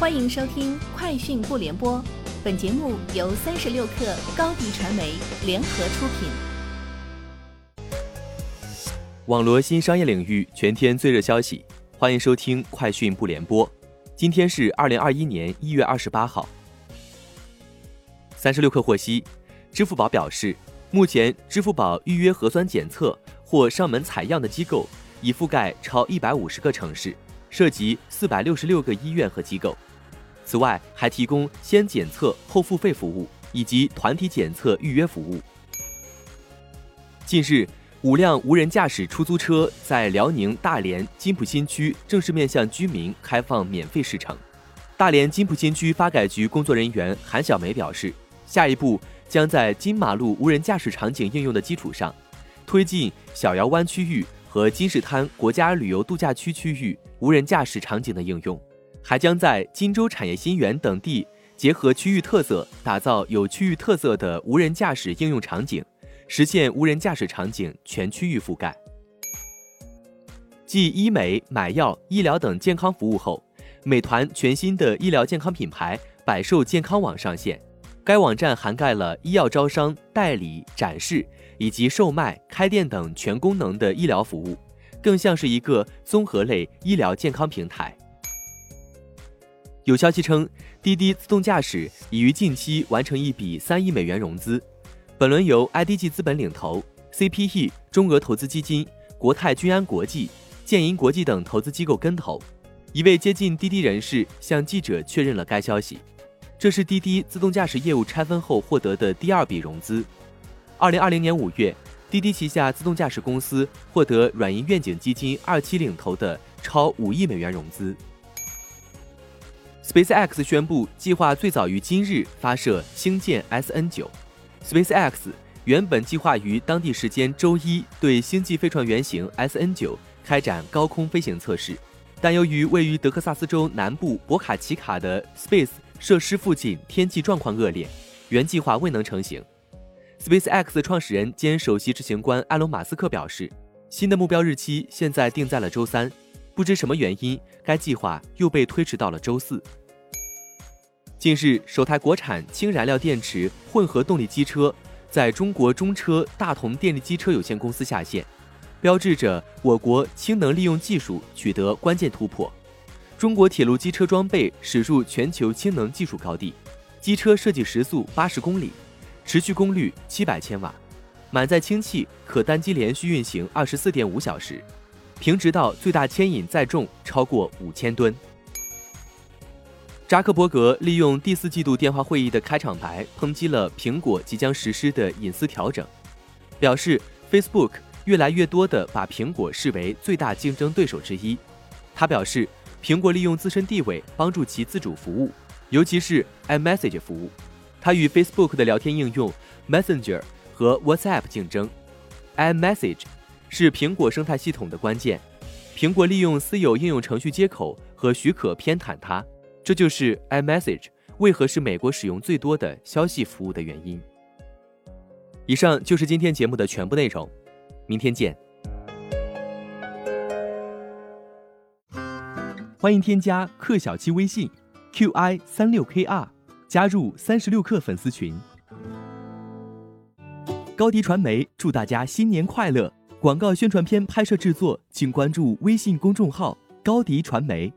欢迎收听《快讯不联播》，本节目由三十六克高低传媒联合出品。网罗新商业领域全天最热消息，欢迎收听《快讯不联播》。今天是二零二一年一月二十八号。三十六氪获悉，支付宝表示，目前支付宝预约核酸检测或上门采样的机构已覆盖超一百五十个城市，涉及四百六十六个医院和机构。此外，还提供先检测后付费服务以及团体检测预约服务。近日，五辆无人驾驶出租车在辽宁大连金浦新区正式面向居民开放免费试乘。大连金浦新区发改局工作人员韩小梅表示，下一步将在金马路无人驾驶场景应用的基础上，推进小窑湾区域和金石滩国家旅游度假区区域无人驾驶场景的应用。还将在金州产业新园等地结合区域特色，打造有区域特色的无人驾驶应用场景，实现无人驾驶场景全区域覆盖。继医美、买药、医疗等健康服务后，美团全新的医疗健康品牌百寿健康网上线。该网站涵盖了医药招商、代理、展示以及售卖、开店等全功能的医疗服务，更像是一个综合类医疗健康平台。有消息称，滴滴自动驾驶已于近期完成一笔三亿美元融资，本轮由 IDG 资本领投，CPE 中俄投资基金、国泰君安国际、建银国际等投资机构跟投。一位接近滴滴人士向记者确认了该消息。这是滴滴自动驾驶业务拆分后获得的第二笔融资。二零二零年五月，滴滴旗下自动驾驶公司获得软银愿景基金二期领投的超五亿美元融资。SpaceX 宣布计划最早于今日发射星舰 SN9。SpaceX 原本计划于当地时间周一对星际飞船原型 SN9 开展高空飞行测试，但由于位于德克萨斯州南部博卡奇卡的 Space 设施附近天气状况恶劣，原计划未能成行。SpaceX 创始人兼首席执行官埃隆·马斯克表示，新的目标日期现在定在了周三，不知什么原因，该计划又被推迟到了周四。近日，首台国产氢燃料电池混合动力机车在中国中车大同电力机车有限公司下线，标志着我国氢能利用技术取得关键突破。中国铁路机车装备驶入全球氢能技术高地，机车设计时速八十公里，持续功率七百千瓦，满载氢气可单机连续运行二十四点五小时，平直道最大牵引载重超过五千吨。扎克伯格利用第四季度电话会议的开场白抨击了苹果即将实施的隐私调整，表示 Facebook 越来越多地把苹果视为最大竞争对手之一。他表示，苹果利用自身地位帮助其自主服务，尤其是 iMessage 服务。它与 Facebook 的聊天应用 Messenger 和 WhatsApp 竞争。iMessage 是苹果生态系统的关键，苹果利用私有应用程序接口和许可偏袒它。这就是 iMessage 为何是美国使用最多的消息服务的原因。以上就是今天节目的全部内容，明天见。欢迎添加克小七微信 qi 三六 kr 加入三十六课粉丝群。高迪传媒祝大家新年快乐！广告宣传片拍摄制作，请关注微信公众号高迪传媒。